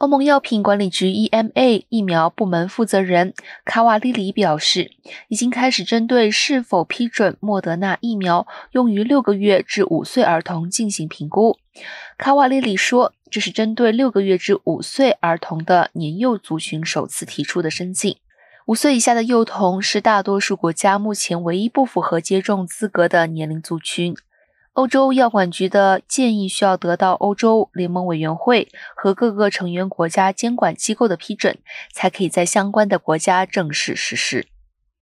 欧盟药品管理局 （EMA） 疫苗部门负责人卡瓦利里表示，已经开始针对是否批准莫德纳疫苗用于六个月至五岁儿童进行评估。卡瓦利里说，这是针对六个月至五岁儿童的年幼族群首次提出的申请。五岁以下的幼童是大多数国家目前唯一不符合接种资格的年龄族群。欧洲药管局的建议需要得到欧洲联盟委员会和各个成员国家监管机构的批准，才可以在相关的国家正式实施。